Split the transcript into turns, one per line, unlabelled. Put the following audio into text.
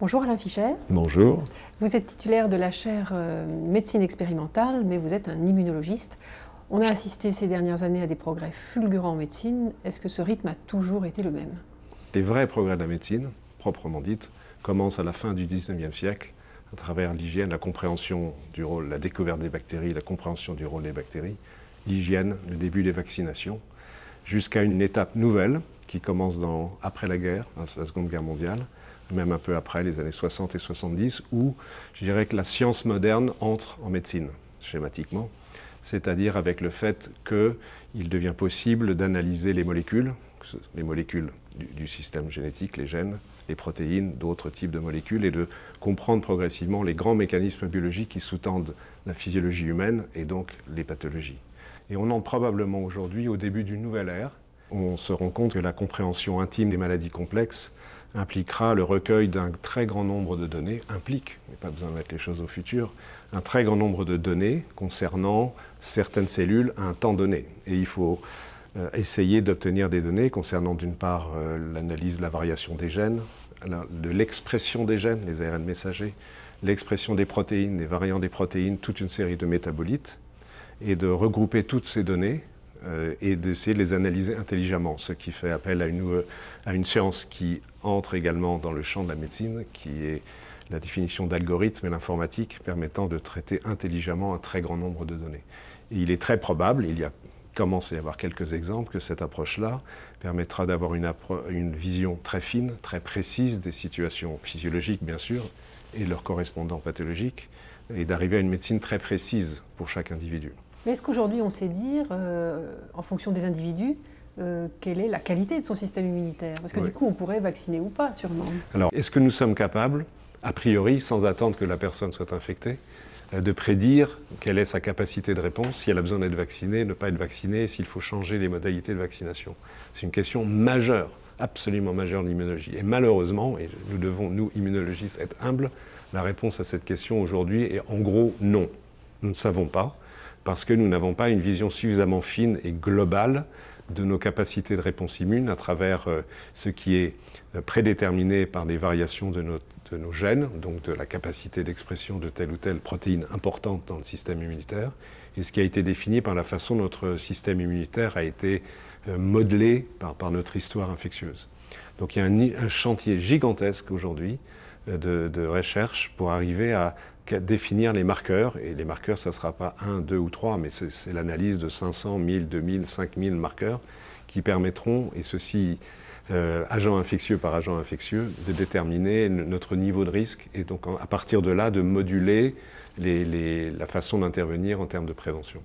Bonjour Alain Fischer.
Bonjour.
Vous êtes titulaire de la chaire euh, médecine expérimentale, mais vous êtes un immunologiste. On a assisté ces dernières années à des progrès fulgurants en médecine. Est-ce que ce rythme a toujours été le même?
Les vrais progrès de la médecine, proprement dite, commencent à la fin du 19e siècle à travers l'hygiène, la compréhension du rôle, la découverte des bactéries, la compréhension du rôle des bactéries, l'hygiène, le début des vaccinations, jusqu'à une étape nouvelle qui commence après la guerre, la Seconde Guerre mondiale, même un peu après, les années 60 et 70, où je dirais que la science moderne entre en médecine, schématiquement, c'est-à-dire avec le fait qu'il devient possible d'analyser les molécules, les molécules du, du, système génétique, les gènes, les protéines, d'autres types de molécules, et de comprendre progressivement les grands mécanismes biologiques qui sous-tendent la physiologie humaine et donc les pathologies. Et on entre probablement aujourd'hui au début d'une nouvelle ère. On se rend compte que la compréhension intime des maladies complexes impliquera le recueil d'un très grand nombre de données, implique, mais pas besoin de mettre les choses au futur, un très grand nombre de données concernant certaines cellules à un temps donné. Et il faut euh, essayer d'obtenir des données concernant d'une part euh, l'analyse de la variation des gènes, de l'expression des gènes, les ARN messagers, l'expression des protéines, des variants des protéines, toute une série de métabolites, et de regrouper toutes ces données et d'essayer de les analyser intelligemment, ce qui fait appel à une, à une science qui entre également dans le champ de la médecine, qui est la définition d'algorithmes et l'informatique permettant de traiter intelligemment un très grand nombre de données. Et il est très probable, il y a commence à y avoir quelques exemples, que cette approche-là permettra d'avoir une, vision très fine, très précise des situations physiologiques, bien sûr, et leurs correspondants pathologiques, et d'arriver à une médecine très précise pour chaque individu.
Mais est-ce qu'aujourd'hui on sait dire, euh, en fonction des individus, euh, quelle est la qualité de son système immunitaire? Parce que oui. du coup, on pourrait vacciner ou pas, sûrement.
Alors, est-ce que nous sommes capables, a priori, sans attendre que la personne soit infectée, euh, de prédire quelle est sa capacité de réponse, si elle a besoin d'être vaccinée, ne pas être vaccinée, s'il faut changer les modalités de vaccination? C'est une question majeure, absolument majeure de l'immunologie. Et malheureusement, et nous devons, nous, immunologistes, être humbles, la réponse à cette question aujourd'hui est en gros non. Nous ne savons pas parce que nous n'avons pas une vision suffisamment fine et globale de nos capacités de réponse immune à travers euh, ce qui est euh, prédéterminé par les variations de nos, gènes, donc de la capacité d'expression de telle ou telle protéine importante dans le système immunitaire, et ce qui a été défini par la façon dont notre système immunitaire a été euh, modelé par, notre histoire infectieuse. Donc il y a un chantier gigantesque aujourd'hui de, recherche pour arriver à définir les marqueurs. Et les marqueurs, ça ne sera pas un, deux ou trois, mais c'est l'analyse de 500, 1000, 2000, 5000 marqueurs qui permettront, et ceci euh, agent infectieux par agent infectieux, de déterminer notre niveau de risque et donc à partir de là de moduler la façon d'intervenir en termes de prévention.